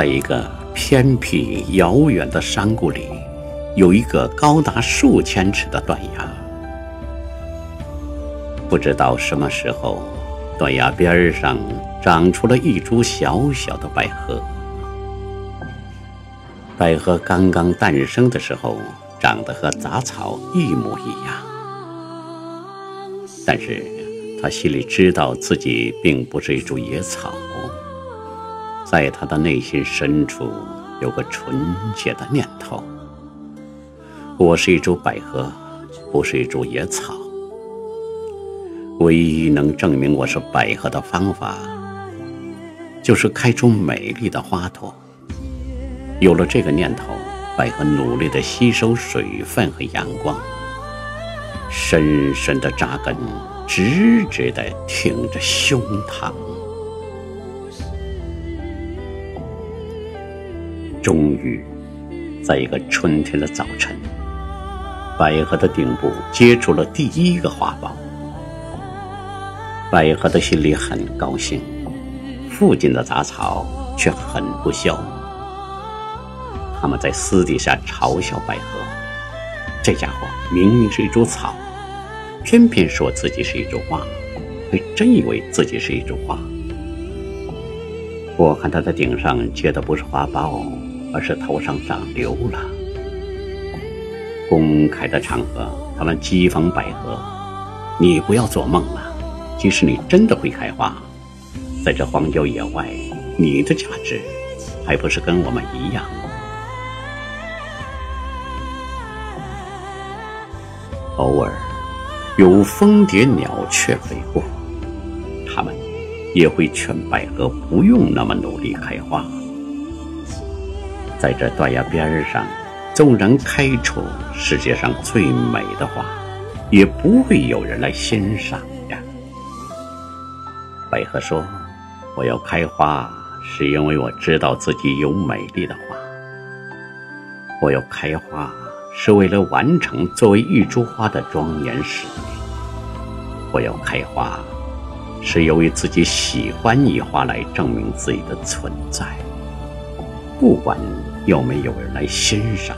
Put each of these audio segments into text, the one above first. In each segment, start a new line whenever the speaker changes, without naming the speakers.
在一个偏僻遥远的山谷里，有一个高达数千尺的断崖。不知道什么时候，断崖边上长出了一株小小的百合。百合刚刚诞生的时候，长得和杂草一模一样。但是，他心里知道自己并不是一株野草。在他的内心深处，有个纯洁的念头：我是一株百合，不是一株野草。唯一能证明我是百合的方法，就是开出美丽的花朵。有了这个念头，百合努力地吸收水分和阳光，深深地扎根，直直地挺着胸膛。终于，在一个春天的早晨，百合的顶部结出了第一个花苞。百合的心里很高兴，附近的杂草却很不孝。他们在私底下嘲笑百合：“这家伙明明是一株草，偏偏说自己是一株花，还真以为自己是一株花。”我看他的顶上结的不是花苞。而是头上长瘤了。公开的场合，他们讥讽百合：“你不要做梦了，即使你真的会开花，在这荒郊野外，你的价值还不是跟我们一样？”偶尔有蜂蝶、鸟雀飞过，他们也会劝百合不用那么努力开花。在这断崖边上，纵然开出世界上最美的花，也不会有人来欣赏呀。百合说：“我要开花，是因为我知道自己有美丽的花。我要开花，是为了完成作为一株花的庄严使命。我要开花，是由于自己喜欢以花来证明自己的存在。不管。”有没有人来欣赏？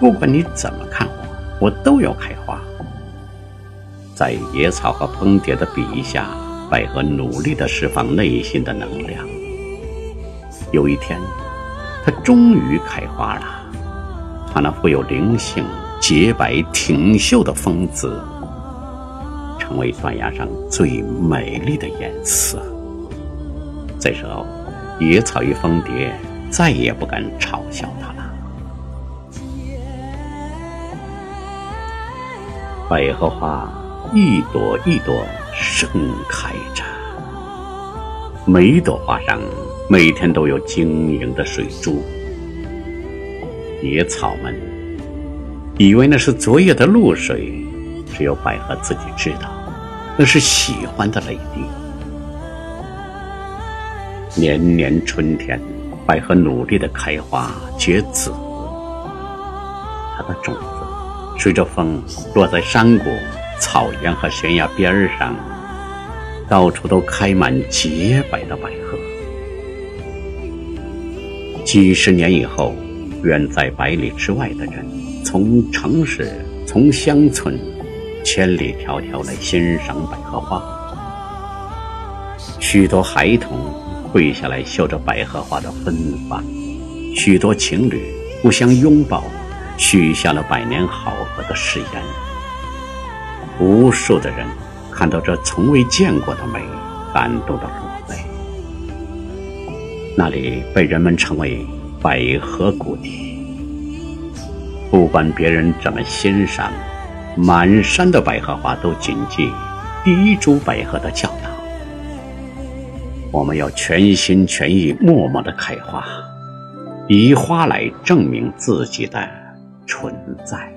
不管你怎么看我，我都要开花。在野草和蜂蝶的比下，百合努力地释放内心的能量。有一天，它终于开花了。它那富有灵性、洁白挺秀的风姿，成为断崖上最美丽的颜色。这时候，野草与蜂蝶。再也不敢嘲笑他了。百合花一朵一朵盛开着，每一朵花上每天都有晶莹的水珠。野草们以为那是昨夜的露水，只有百合自己知道，那是喜欢的泪滴。年年春天。百合努力的开花结籽，它的种子随着风落在山谷、草原和悬崖边上，到处都开满洁白的百合。几十年以后，远在百里之外的人，从城市、从乡村，千里迢迢来欣赏百合花，许多孩童。跪下来嗅着百合花的芬芳，许多情侣互相拥抱，许下了百年好合的誓言。无数的人看到这从未见过的美，感动的落泪。那里被人们称为百合谷地。不管别人怎么欣赏，满山的百合花都谨记第一株百合的教导。我们要全心全意、默默的开花，以花来证明自己的存在。